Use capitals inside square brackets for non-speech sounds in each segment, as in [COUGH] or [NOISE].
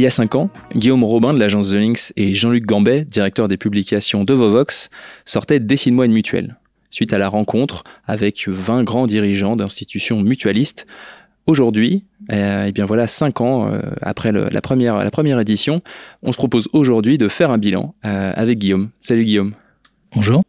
Il y a cinq ans, Guillaume Robin de l'agence The Links et Jean-Luc Gambet, directeur des publications de Vovox, sortaient Dessine-moi une mutuelle, suite à la rencontre avec 20 grands dirigeants d'institutions mutualistes. Aujourd'hui, euh, et bien voilà, cinq ans euh, après la, première, la première édition, on se propose aujourd'hui de faire un bilan euh, avec Guillaume. Salut Guillaume. Bonjour.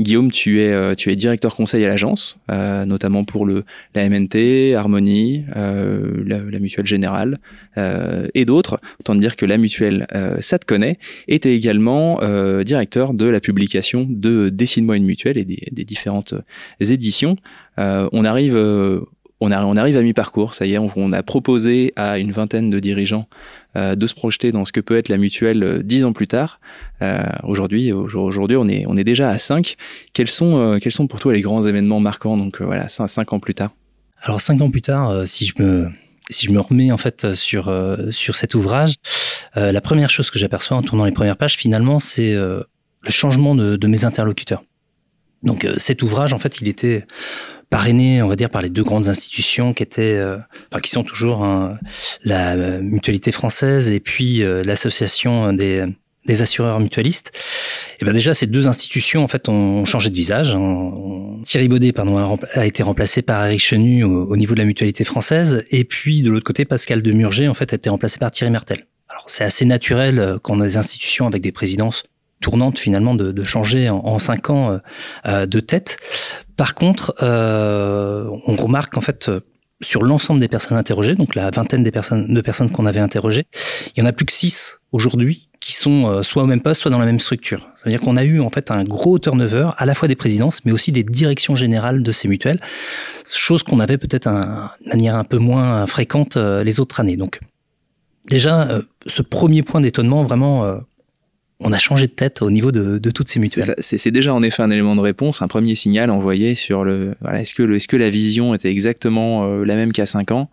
Guillaume, tu es, euh, tu es directeur conseil à l'agence, euh, notamment pour le, la MNT, Harmonie, euh, la, Mutuelle Générale et d'autres. Autant dire que la Mutuelle, ça te connaît, et également directeur de la publication de Dessine-moi une mutuelle et des, des différentes éditions. on arrive on, arrive à mi-parcours, ça y est, on, a proposé à une vingtaine de dirigeants euh, de se projeter dans ce que peut être la mutuelle euh, dix ans plus tard. Euh, aujourd'hui, aujourd'hui, on est, déjà à cinq. Quels sont, pour toi les grands événements marquants Donc voilà, cinq, ans plus tard? Alors cinq ans plus tard, si je me remets en fait sur cet ouvrage, la première chose que j'aperçois en tournant les premières pages, finalement, c'est le changement de mes interlocuteurs. Donc cet ouvrage, en fait, il était parrainé, on va dire, par les deux grandes institutions qui étaient, euh, enfin, qui sont toujours hein, la Mutualité française et puis euh, l'association des, des assureurs mutualistes. Et ben déjà, ces deux institutions en fait ont changé de visage. Hein. Thierry Baudet, pardon, a, été remplacé par Eric Chenu au, niveau de la Mutualité française, et puis de l'autre côté, Pascal Demurger en fait a été remplacé par Thierry Mertel. Alors c'est assez naturel euh, qu'on a des institutions avec des présidences tournante finalement de, changer en, cinq ans euh, euh, de tête. Par contre, euh, on remarque en fait sur l'ensemble des personnes interrogées, donc la vingtaine des personnes, de personnes qu'on avait interrogées, il y en a plus que six aujourd'hui qui sont soit au même poste, soit dans la même structure. Ça veut dire qu'on a eu en fait un gros turnover à la fois des présidences, mais aussi des directions générales de ces mutuelles, chose qu'on avait peut-être de manière un peu moins fréquente les autres années. Donc déjà, ce premier point d'étonnement vraiment on a changé de tête au niveau de, toutes ces mutuelles. C'est déjà en effet un élément de réponse, un premier signal envoyé sur le. Voilà, est-ce que, est que la vision était exactement euh, la même qu'à 5 ans?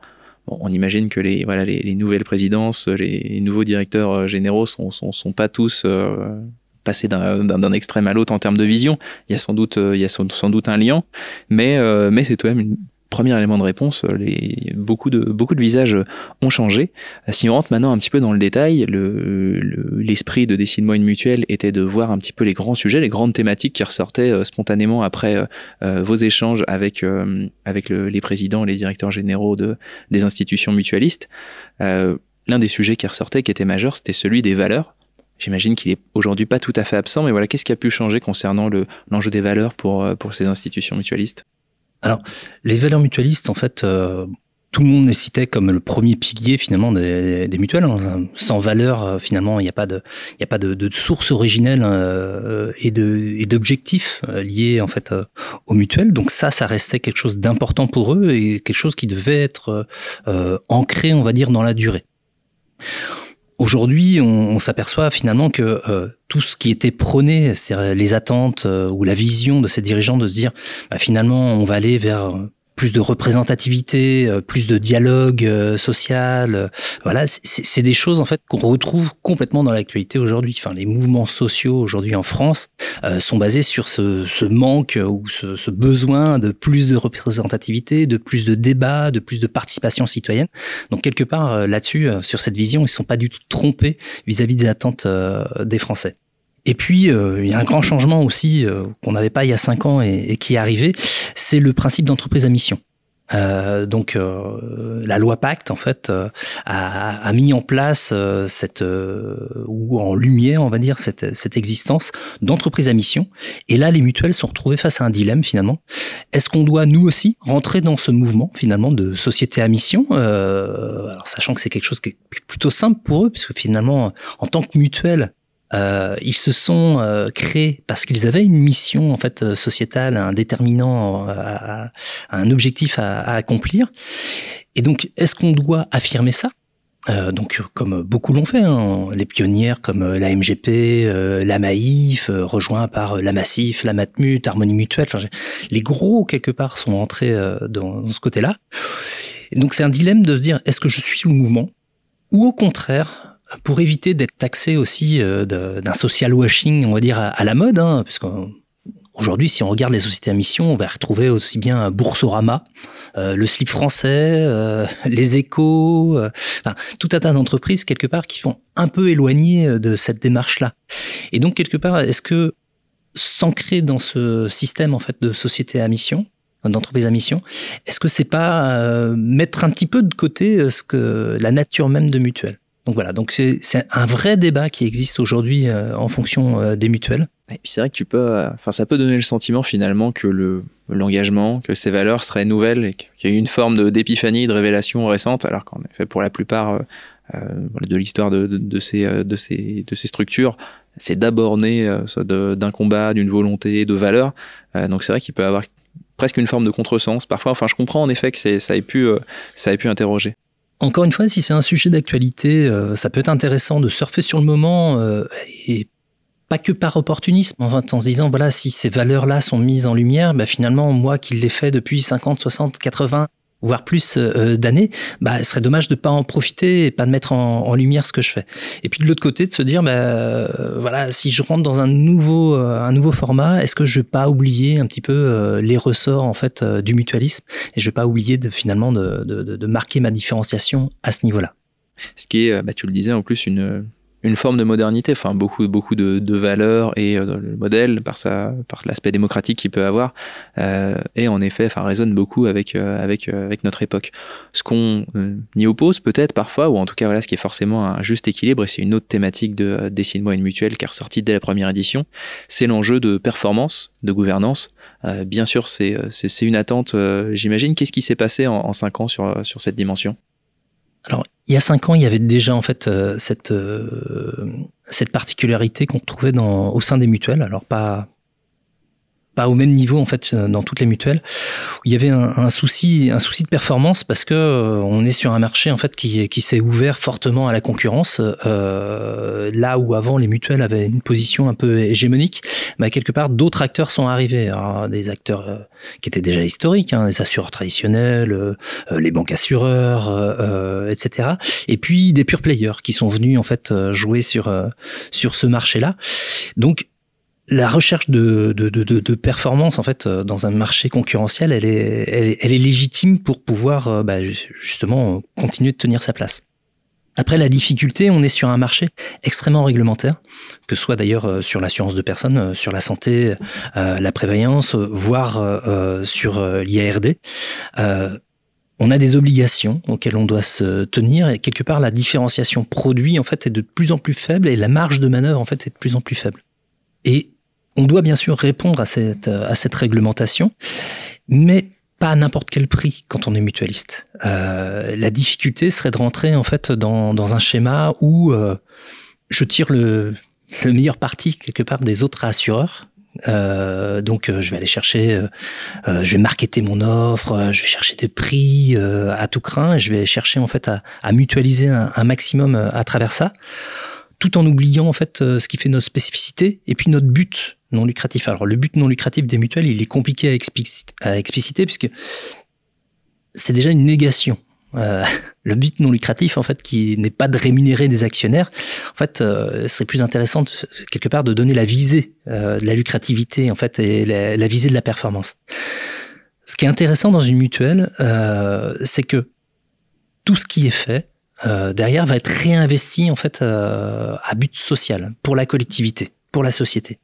On imagine que les, voilà, les, nouvelles présidences, les, nouveaux directeurs euh, généraux sont, sont, sont pas tous euh, passés d'un extrême à l'autre en termes de vision. Il y a sans doute, il y a sans, doute un lien, mais, mais c'est tout de même une premier élément de réponse, euh, les, beaucoup, de, beaucoup de visages ont changé. Euh, si on rentre maintenant un petit peu dans le détail, l'esprit le, de Dessine-moi une mutuelle était de voir un petit peu les grands sujets, les grandes thématiques qui ressortaient euh, spontanément après vos échanges avec, avec les présidents, les directeurs généraux de, des institutions mutualistes. L'un des sujets qui ressortait, qui était majeur, c'était celui des valeurs. J'imagine qu'il est aujourd'hui pas tout à fait absent, mais voilà, qu'est-ce qui a pu changer concernant l'enjeu des valeurs pour, pour ces institutions mutualistes? Alors, les valeurs mutualistes, en fait, euh, tout le monde les citait comme le premier pilier finalement des, mutuelles. Hein. Sans valeur, euh, finalement, il n'y a pas de, il a pas de, de, source originelle euh, et de et d'objectifs liés en fait aux mutuelles. Donc ça, ça restait quelque chose d'important pour eux et quelque chose qui devait être ancré, on va dire, dans la durée. Aujourd'hui, on, s'aperçoit finalement que euh, tout ce qui était prôné, c'est-à-dire les attentes euh, ou la vision de ces dirigeants de se dire, bah, finalement, on va aller vers plus de représentativité, euh, plus de dialogue euh, social. Euh, voilà, c'est des choses en fait qu'on retrouve complètement dans l'actualité aujourd'hui. Enfin, les mouvements sociaux aujourd'hui en France sont basés sur ce, ce manque ou ce, ce, besoin de plus de représentativité, de plus de débat, de plus de participation citoyenne. Donc quelque part là-dessus, sur cette vision, ils ne sont pas du tout trompés vis-à-vis des attentes des Français. Et puis, euh, il y a un grand changement aussi euh, qu'on n'avait pas il y a cinq ans et, qui est arrivé, c'est le principe d'entreprise à mission. Euh, donc la loi Pacte en fait a, a, mis en place cette ou en lumière on va dire cette, cette existence d'entreprise à mission et là les mutuelles sont retrouvées face à un dilemme finalement est-ce qu'on doit nous aussi rentrer dans ce mouvement finalement de société à mission alors sachant que c'est quelque chose qui est plutôt simple pour eux puisque finalement en tant que mutuelle euh, ils se sont euh, créés parce qu'ils avaient une mission en fait euh, sociétale, un déterminant, un objectif à, accomplir. Et donc, est-ce qu'on doit affirmer ça? Donc, comme beaucoup l'ont fait, hein, les pionnières comme la MGP, la Maïf, rejoint par la Massif, la Matmut, Harmonie Mutuelle, les gros quelque part sont entrés dans, ce côté-là. Donc, c'est un dilemme de se dire est-ce que je suis le mouvement? Ou au contraire pour éviter d'être taxé aussi euh, d'un social washing, on va dire, à, la mode, hein, puisque Aujourd'hui, si on regarde les sociétés à mission, on va retrouver aussi bien Boursorama, euh, le slip français, euh, [LAUGHS] les échos, enfin, tout un tas d'entreprises quelque part qui sont un peu éloignées de cette démarche-là. Et donc quelque part, est-ce que s'ancrer dans ce système en fait de société à mission, d'entreprise à mission, est-ce que c'est pas mettre un petit peu de côté ce que la nature même de mutuelle? Donc voilà, donc c'est un vrai débat qui existe aujourd'hui en fonction des mutuelles. Et puis c'est vrai que tu peux, enfin ça peut donner le sentiment finalement que le l'engagement, que ces valeurs seraient nouvelles et qu'il y a eu une forme d'épiphanie, de, révélation récente, alors qu'en effet pour la plupart euh, euh de l'histoire de, de, ces, euh, de, ces, de ces structures, c'est d'abord né euh, d'un combat, d'une volonté, de valeurs. donc c'est vrai qu'il peut avoir presque une forme de contresens parfois. Enfin je comprends en effet que ça ait pu, ça ait pu interroger. Encore une fois, si c'est un sujet d'actualité, ça peut être intéressant de surfer sur le moment et pas que par opportunisme, en, en se disant, voilà, si ces valeurs-là sont mises en lumière, bah, finalement, moi qui l'ai fait depuis 50, 60, 80, voire plus euh, d'années, bah, ce serait dommage de pas en profiter et pas de mettre en, lumière ce que je fais. Et puis de l'autre côté, de se dire, bah, euh, voilà, si je rentre dans un nouveau, euh, un nouveau format, est-ce que je vais pas oublier un petit peu les ressorts en fait du mutualisme et je vais pas oublier finalement de, de, de marquer ma différenciation à ce niveau-là? Ce qui est, bah, tu le disais, en plus une une forme de modernité, enfin beaucoup beaucoup de, de valeurs et euh, le modèle par sa par l'aspect démocratique qu'il peut avoir euh, et en effet, enfin résonne beaucoup avec euh, avec euh, avec notre époque. Ce qu'on y oppose peut-être parfois ou en tout cas voilà ce qui est forcément un juste équilibre et c'est une autre thématique de Dessine-moi une mutuelle qui est ressortie dès la première édition, c'est l'enjeu de performance, de gouvernance. bien sûr, c'est c'est une attente. J'imagine. Qu'est-ce qui s'est passé en, en cinq ans sur sur cette dimension? Alors, il y a cinq ans, il y avait déjà en fait euh, cette euh, cette particularité qu'on trouvait dans au sein des mutuelles. Alors pas pas au même niveau en fait euh, dans toutes les mutuelles. Où il y avait un, un souci un souci de performance parce que euh, on est sur un marché en fait qui qui s'est ouvert fortement à la concurrence. Euh, là où avant les mutuelles avaient une position un peu hégémonique bah, quelque part d'autres acteurs sont arrivés. Alors, des acteurs euh, qui étaient déjà historiques hein, les assureurs traditionnels les banques assureurs etc et puis des pure players qui sont venus en fait jouer sur sur ce marché là donc la recherche de, performance en fait euh, dans un marché concurrentiel, elle est, légitime pour pouvoir euh, bah, justement continuer de tenir sa place. Après la difficulté, on est sur un marché extrêmement réglementaire, que ce soit d'ailleurs euh, sur l'assurance de personnes, sur la santé, la prévoyance, voire sur l'IARD. on a des obligations auxquelles on doit se tenir et quelque part la différenciation produit en fait est de plus en plus faible et la marge de manœuvre en fait est de plus en plus faible. On doit bien sûr répondre à cette, à cette réglementation, mais pas à n'importe quel prix quand on est mutualiste. Euh, la difficulté serait de rentrer en fait dans, dans un schéma où euh, je tire le, le meilleur parti quelque part des autres assureurs. Euh, donc euh, je vais aller chercher, euh, euh, je vais marketer mon offre, je vais chercher des prix à tout craint, et je vais chercher en fait à, à mutualiser un, un, maximum à travers ça, tout en oubliant en fait ce qui fait notre spécificité et puis notre but non lucratif. Alors le but non lucratif des mutuelles, il est compliqué à, expliciter, puisque c'est déjà une négation. Euh, [LAUGHS] le but non lucratif, en fait, qui n'est pas de rémunérer des actionnaires, en fait, euh, serait plus intéressant quelque part de donner la visée euh, de la lucrativité, en fait, et la, la, visée de la performance. Ce qui est intéressant dans une mutuelle, euh, c'est que tout ce qui est fait derrière va être réinvesti en fait à but social pour la collectivité, pour la société.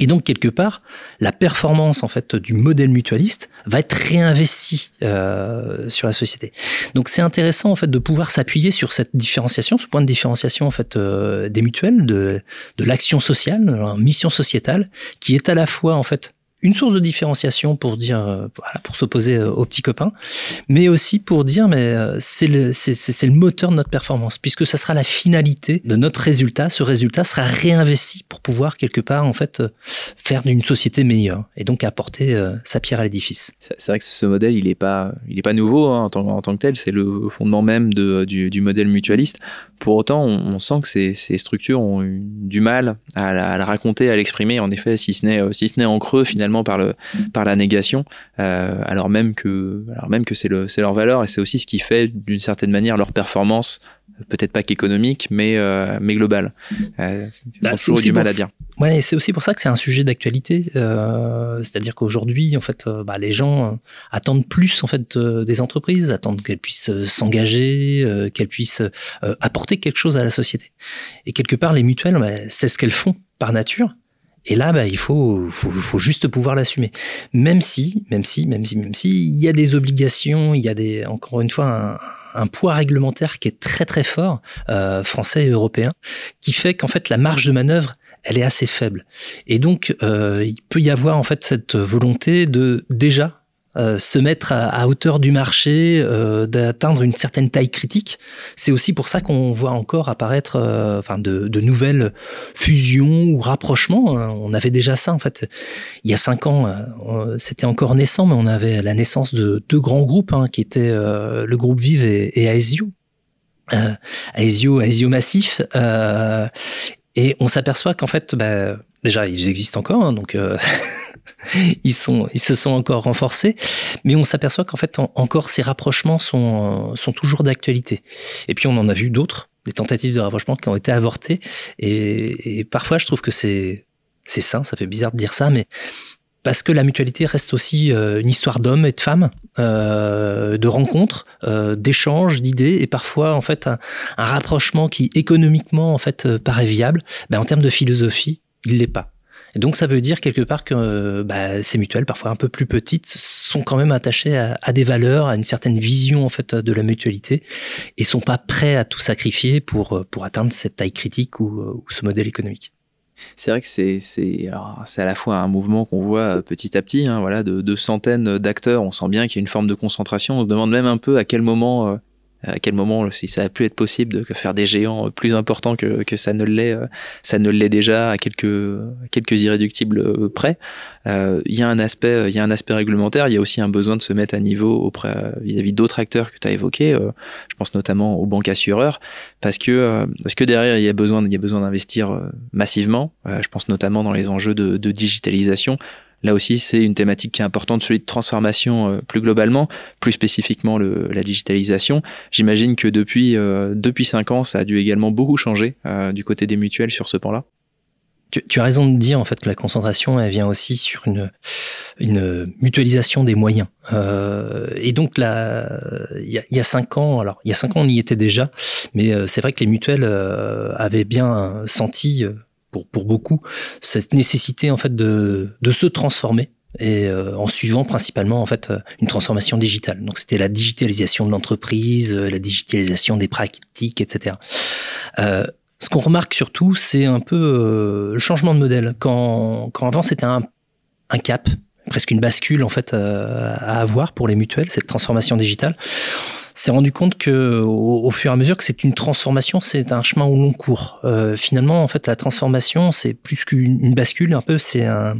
Et donc quelque part, la performance en fait du modèle mutualiste va être réinvestie euh, sur la société. Donc c'est intéressant en fait de pouvoir s'appuyer sur cette différenciation, ce point de différenciation en fait euh, des mutuelles, de, de l'action sociale, mission sociétale, qui est à la fois en fait une source de différenciation pour dire, euh, pour s'opposer euh, aux petits copains, mais aussi pour dire, mais euh, c'est le, c'est, le moteur de notre performance, puisque ça sera la finalité de notre résultat. Ce résultat sera réinvesti pour pouvoir quelque part en fait faire d'une société meilleure et donc apporter sa pierre à l'édifice. C'est vrai que ce modèle, il est pas, il est pas nouveau hein, en, tant, en, tant, que tel. C'est le fondement même de, du, du, modèle mutualiste. Pour autant, on, sent que ces, ces, structures ont eu du mal à la, à la raconter, à l'exprimer. En effet, si ce n'est, si ce n'est en creux finalement par le par la négation, euh, alors même que alors même que c'est le c'est leur valeur et c'est aussi ce qui fait d'une certaine manière leur performance peut-être pas qu'économique, mais mais globale. c'est bah, toujours du mal à dire. Ouais, c'est aussi pour ça que c'est un sujet d'actualité. Euh, C'est-à-dire qu'aujourd'hui, en fait, euh, bah, les gens euh, attendent plus en fait euh, des entreprises, attendent qu'elles puissent s'engager, qu'elles puissent apporter quelque chose à la société. Et quelque part, les mutuelles, bah, c'est ce qu'elles font par nature. Et là, bah, il faut, faut, faut juste pouvoir l'assumer. Même si, même si, même si, même si, il y a des obligations, il y a des, encore une fois, un, un poids réglementaire qui est très très fort, euh, français et européen, qui fait qu'en fait la marge de manœuvre elle est assez faible. Et donc, euh, il peut y avoir en fait cette volonté de déjà euh, se mettre à, hauteur du marché, euh, d'atteindre une certaine taille critique. C'est aussi pour ça qu'on voit encore apparaître enfin de, nouvelles fusions ou rapprochements. Hein. On avait déjà ça en fait. Il y a cinq ans, c'était encore naissant, mais on avait la naissance de deux grands groupes hein, qui étaient le groupe Vive et, et Aesio. Euh, Aesio, Aesio Massif, euh, et on s'aperçoit qu'en fait, bah, déjà, ils existent encore, hein, donc euh, [LAUGHS] [LAUGHS] ils, se sont encore renforcés, mais on s'aperçoit qu'en fait, encore, ces rapprochements sont, sont toujours d'actualité. Et puis, on en a vu d'autres, des tentatives de rapprochement qui ont été avortées, et, parfois, je trouve que c'est sain, ça fait bizarre de dire ça, mais parce que la mutualité reste aussi euh, une histoire d'hommes et de femmes, euh, de rencontres, euh, d'échanges, d'idées, et parfois en fait un, rapprochement qui économiquement en fait paraît viable, ben, en termes de philosophie, il l'est pas. Donc ça veut dire quelque part que bah, ces mutuelles, parfois un peu plus petites, sont quand même attachées à, des valeurs, à une certaine vision en fait de la mutualité, et sont pas prêts à tout sacrifier pour pour atteindre cette taille critique ou, ou ce modèle économique c'est vrai que c'est à la fois un mouvement qu'on voit euh, petit à petit, hein, voilà, de, centaines d'acteurs. On sent bien qu'il y a une forme de concentration. On se demande même un peu à quel moment euh, à quel moment, si ça a pu être possible de faire des géants plus importants que, que ça ne l'est, euh, ça ne l'est déjà à quelques, quelques irréductibles euh, près. Euh, il y a un aspect, il y a un aspect réglementaire. Il y a aussi un besoin de se mettre à niveau auprès vis-à-vis d'autres acteurs que tu as évoqués. je pense notamment aux banques assureurs, parce que parce que derrière il y a besoin, il y a besoin d'investir massivement. je pense notamment dans les enjeux de, de digitalisation. Là aussi, c'est une thématique qui est importante, celui de transformation euh, plus globalement, plus spécifiquement le, la digitalisation. J'imagine que depuis euh, depuis cinq ans, ça a dû également beaucoup changer euh, du côté des mutuelles sur ce pan-là. Tu, as raison de dire en fait que la concentration elle vient aussi sur une une mutualisation des moyens euh, et donc là il y a, y cinq ans alors il y a cinq ans on y était déjà mais c'est vrai que les mutuelles avaient bien senti pour, beaucoup cette nécessité en fait de, de se transformer et euh, en suivant principalement en fait une transformation digitale. Donc c'était la digitalisation de l'entreprise, euh, la digitalisation des pratiques, etc. Euh, ce qu'on remarque surtout, c'est un peu euh, le changement de modèle. Quand, quand avant c'était un, un cap, presque une bascule en fait à avoir pour les mutuelles, cette transformation digitale s'est rendu compte que au, fur et à mesure que c'est une transformation, c'est un chemin au long cours. Euh, finalement, en fait, la transformation, c'est plus qu'une bascule, un peu, c'est un,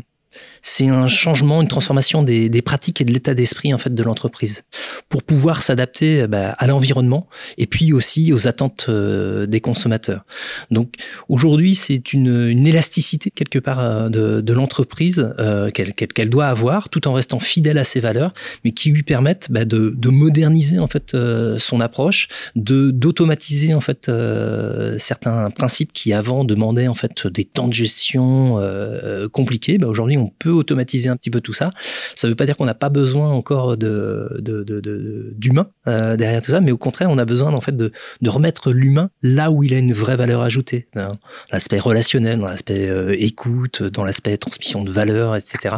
c'est un changement, une transformation des, pratiques et de l'état d'esprit en fait de l'entreprise pour pouvoir s'adapter euh, bah, à l'environnement et puis aussi aux attentes euh, des consommateurs. Donc aujourd'hui, c'est une, élasticité quelque part euh, de, l'entreprise euh, qu'elle doit avoir, tout en restant fidèle à ses valeurs, mais qui lui permettent bah, de, de, moderniser en fait son approche, de d'automatiser en fait certains principes qui avant demandaient en fait des temps de gestion compliqués. Bah, aujourd'hui, on peut automatiser un petit peu tout ça. Ça ne veut pas dire qu'on n'a pas besoin encore de, d'humain euh, derrière tout ça, mais au contraire, on a besoin en fait de, remettre l'humain là où il a une vraie valeur ajoutée, dans l'aspect relationnel, dans l'aspect euh, écoute, dans l'aspect transmission de valeur, etc.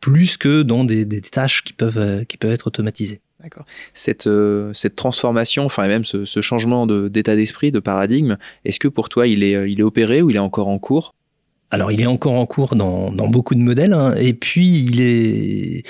Plus que dans des, tâches qui peuvent euh, qui peuvent être automatisées. D'accord. Cette, cette transformation, enfin même ce, ce changement d'état d'esprit, de paradigme, est-ce que pour toi il est, il est opéré ou il est encore en cours? Alors, il est encore en cours dans, dans beaucoup de modèles, hein, et puis il est,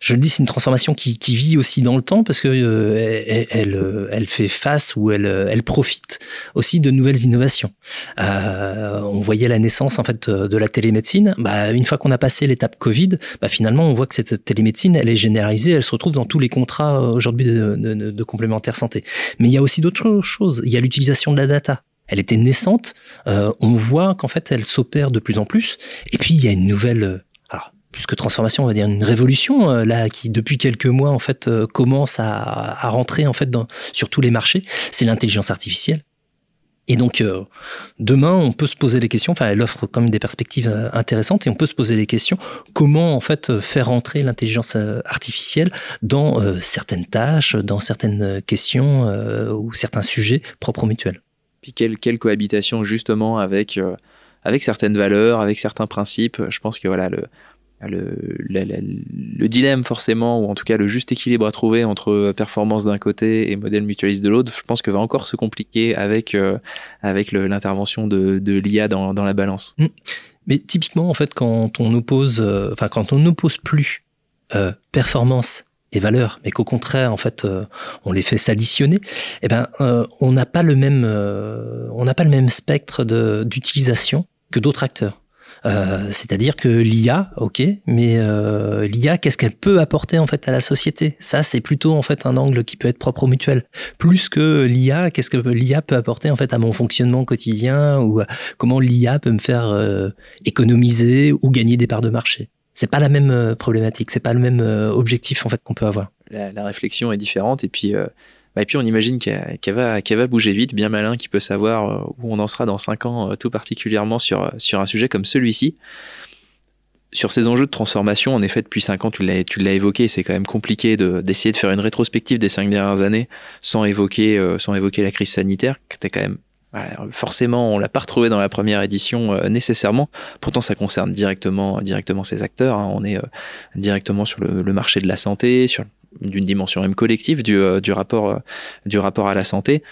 je le dis, c'est une transformation qui, qui, vit aussi dans le temps parce que euh, elle, euh, elle, fait face ou elle, euh, elle profite aussi de nouvelles innovations. Euh, on voyait la naissance en fait de la télémédecine. Bah, une fois qu'on a passé l'étape Covid, bah, finalement, on voit que cette télémédecine, elle est généralisée, elle se retrouve dans tous les contrats aujourd'hui de, de, de complémentaire santé. Mais il y a aussi d'autres choses. Il y a l'utilisation de la data elle était naissante. Euh, on voit qu'en fait, elle s'opère de plus en plus. Et puis, il y a une nouvelle, euh, alors plus que transformation, on va dire une révolution là qui depuis quelques mois en fait commence à, à, rentrer en fait dans, sur tous les marchés, c'est l'intelligence artificielle. Et donc, euh, demain, on peut se poser les questions, enfin, elle offre quand même des perspectives euh, intéressantes et on peut se poser les questions, comment, en fait, euh, faire entrer l'intelligence artificielle dans certaines tâches, dans certaines questions ou certains sujets propres mutuels. Puis quelle, cohabitation, justement, avec, avec certaines valeurs, avec certains principes. Je pense que, voilà, le, le, le, dilemme forcément, ou en tout cas le juste équilibre à trouver entre performance d'un côté et modèle mutualiste de l'autre, je pense que va encore se compliquer avec, euh, l'intervention de, l'IA dans, la balance. Mm. Mais typiquement, en fait, quand on oppose, euh, enfin, quand on n'oppose plus euh, performance et valeur, mais qu'au contraire, en fait, on les fait s'additionner, eh ben, on n'a pas le même, on n'a pas le même spectre d'utilisation que d'autres acteurs. Euh, c'est-à-dire que l'IA, ok, mais euh, l'IA, qu'est-ce qu'elle peut apporter en fait à la société? Ça, c'est plutôt en fait un angle qui peut être propre au mutuel, plus que l'IA. Qu'est-ce que l'IA peut apporter en fait à mon fonctionnement quotidien ou comment l'IA peut me faire euh, économiser ou gagner des parts de marché? C'est pas la même problématique, c'est pas le même objectif en fait qu'on peut avoir. La, réflexion est différente et puis bah, et puis on imagine qu'elle va, va bouger vite, bien malin, qui peut savoir euh, où on en sera dans 5 ans, euh, tout particulièrement sur, sur un sujet comme celui-ci. Sur ces enjeux de transformation, en effet, depuis 5 ans, tu l'as évoqué, c'est quand même compliqué d'essayer de, faire une rétrospective des 5 dernières années sans évoquer, euh, sans évoquer la crise sanitaire, qui était quand même forcément, on l'a pas retrouvé dans la première édition nécessairement. Pourtant, ça concerne directement, directement ces acteurs. Hein. On est directement sur le, marché de la santé, sur d'une dimension même collective du, euh, du, rapport, euh, du rapport à la santé.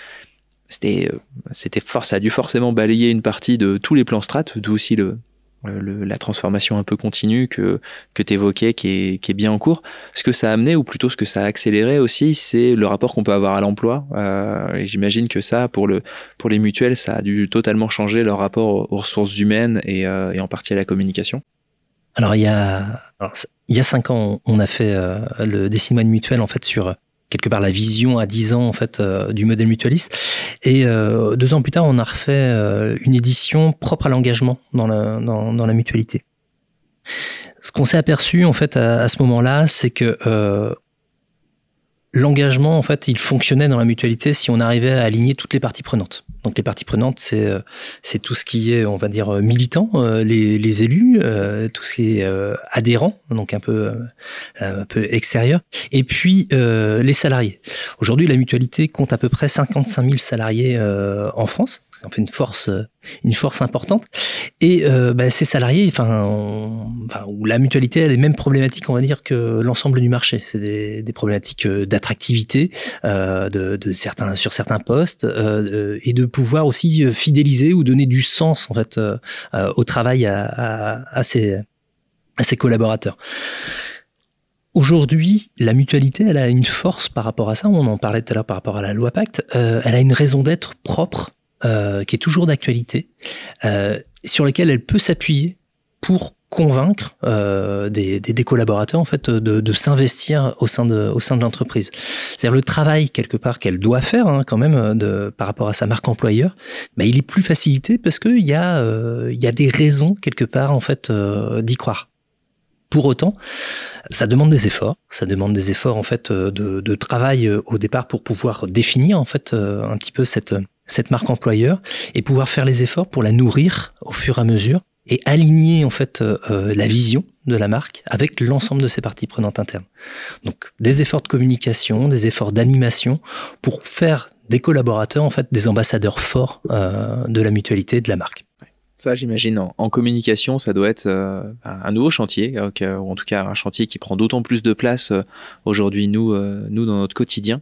C'était, euh, c'était force, ça a dû forcément balayer une partie de tous les plans strates, d'où aussi le, le, la transformation un peu continue que, que tu évoquais, qui est, qui est bien en cours. Ce que ça a amené, ou plutôt ce que ça a accéléré aussi, c'est le rapport qu'on peut avoir à l'emploi. Euh, j'imagine que ça, pour, le, pour les mutuelles, ça a dû totalement changer leur rapport aux ressources humaines et, et en partie à la communication. Alors il y a, il y a cinq ans, on a fait euh, le décimoine mutuel en fait sur quelque part la vision à dix ans en fait euh, du modèle mutualiste. Et euh, deux ans plus tard, on a refait une édition propre à l'engagement dans la, dans la mutualité. Ce qu'on s'est aperçu en fait à, à ce moment-là, c'est que l'engagement, en fait, il fonctionnait dans la mutualité si on arrivait à aligner toutes les parties prenantes. Donc les parties prenantes, c'est euh, tout ce qui est, on va dire, euh, militant, euh, les, les élus, tout ce qui est adhérent, donc un peu un peu extérieur, et puis les salariés. Aujourd'hui, la mutualité compte à peu près 55 000 salariés en France en fait une force, une force importante. Et euh, bah, ces salariés, enfin, où la mutualité a les mêmes problématiques, on va dire, que l'ensemble du marché. C'est des, des, problématiques euh, d'attractivité euh, de, de, certains sur certains postes euh, et de pouvoir aussi fidéliser ou donner du sens en fait euh, au travail à, à, à, ses, à ses collaborateurs. Aujourd'hui, la mutualité, elle a une force par rapport à ça. On en parlait tout à l'heure par rapport à la loi Pacte. Euh, elle a une raison d'être propre euh, qui est toujours d'actualité, euh, sur lesquels elle peut s'appuyer pour convaincre euh, des, collaborateurs en fait de, s'investir au sein de l'entreprise. C'est-à-dire le travail quelque part qu'elle doit faire hein, quand même de par rapport à sa marque employeur, bah, il est plus facilité parce qu'il y a euh, il y a des raisons quelque part en fait d'y croire. Pour autant, ça demande des efforts. Ça demande des efforts en fait de, de travail au départ pour pouvoir définir en fait un petit peu cette cette marque employeur et pouvoir faire les efforts pour la nourrir au fur et à mesure et aligner en fait euh, euh, la vision de la marque avec l'ensemble de ses parties prenantes internes. Donc des efforts de communication, des efforts d'animation pour faire des collaborateurs en fait des ambassadeurs forts euh, de la mutualité de la marque. Ça, j'imagine, en, communication, ça doit être un nouveau chantier, ou en tout cas un chantier qui prend d'autant plus de place aujourd'hui, nous, nous, dans notre quotidien.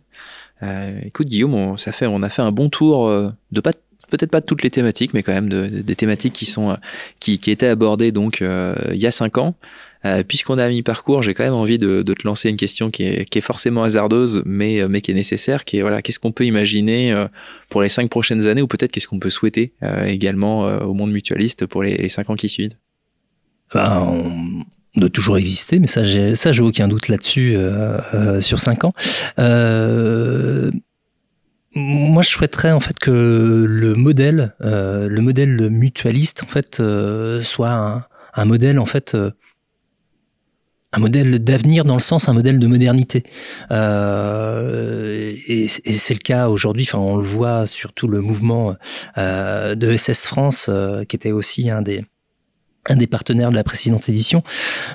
Euh, écoute Guillaume, on, ça fait, on a fait un bon tour euh, de pas peut-être pas de toutes les thématiques, mais quand même de, des thématiques qui sont euh, qui, qui étaient abordées donc il y a cinq ans. Puisqu'on a mis parcours, j'ai quand même envie de, de, te lancer une question qui est, qui est forcément hasardeuse, mais, mais qui est nécessaire, qui est voilà, qu'est-ce qu'on peut imaginer pour les cinq prochaines années, ou peut-être qu'est-ce qu'on peut souhaiter également au monde mutualiste pour les, les cinq ans qui suivent? Ben, de toujours exister, mais ça, j'ai, aucun doute là-dessus euh, euh, sur cinq ans. Euh, moi, je souhaiterais en fait que le modèle, le modèle mutualiste, en fait, soit un, modèle en fait un modèle d'avenir dans le sens un modèle de modernité et, c'est le cas aujourd'hui on le voit sur tout le mouvement de SS France qui était aussi un des un des partenaires de la précédente édition.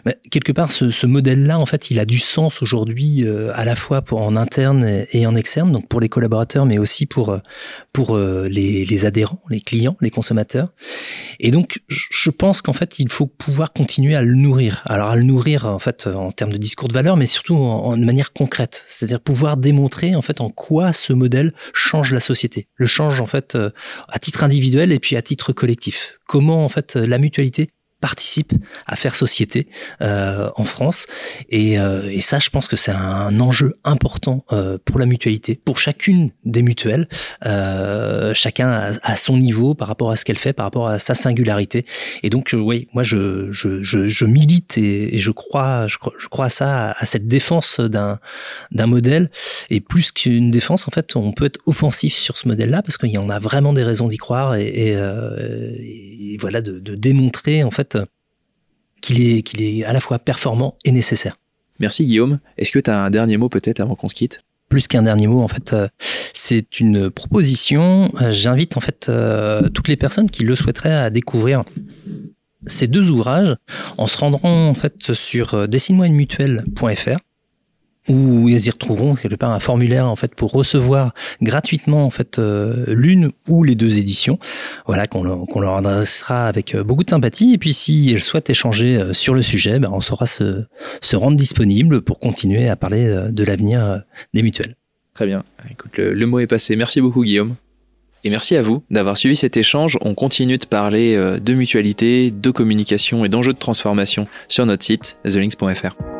Mais quelque part, ce, ce modèle-là, en fait, il a du sens aujourd'hui euh, à la fois pour en interne et, en externe, donc pour les collaborateurs, mais aussi pour euh, pour euh, les, les, adhérents, les clients, les consommateurs. Et donc, je pense qu'en fait, il faut pouvoir continuer à le nourrir. Alors, à le nourrir, en fait, en termes de discours de valeur, mais surtout en, de manière concrète, c'est-à-dire pouvoir démontrer en fait en quoi ce modèle change la société, le change en fait à titre individuel et puis à titre collectif. Comment en fait la mutualité participe à faire société euh, en France. Et, euh, et, ça, je pense que c'est un enjeu important euh, pour la mutualité, pour chacune des mutuelles, euh, chacun à, son niveau par rapport à ce qu'elle fait, par rapport à sa singularité. Et donc, euh, oui, moi, je, je, je, je milite et, je crois, je crois, je crois à ça, à cette défense d'un d'un modèle. Et plus qu'une défense, en fait, on peut être offensif sur ce modèle-là parce qu'il y en a vraiment des raisons d'y croire et, et, et voilà de, de démontrer en fait qu'il est, qu'il est à la fois performant et nécessaire. Merci Guillaume. Est-ce que tu as un dernier mot peut-être avant qu'on se quitte? Plus qu'un dernier mot, en fait, euh, c'est une proposition. J'invite en fait euh, toutes les personnes qui le souhaiteraient à découvrir ces deux ouvrages en se rendant en fait sur euh, dessine-moi une mutuelle.fr où ils y retrouveront quelque part un formulaire en fait pour recevoir gratuitement en fait euh, l'une ou les deux éditions. Voilà qu'on leur, adressera avec euh, beaucoup de sympathie. Et puis si elles souhaitent échanger euh, sur le sujet, ben, on saura se, se rendre disponible pour continuer à parler de l'avenir des mutuelles. Très bien. Écoute, le, mot est passé. Merci beaucoup Guillaume. Et merci à vous d'avoir suivi cet échange. On continue de parler de mutualité, de communication et d'enjeux de transformation sur notre site thelinks.fr.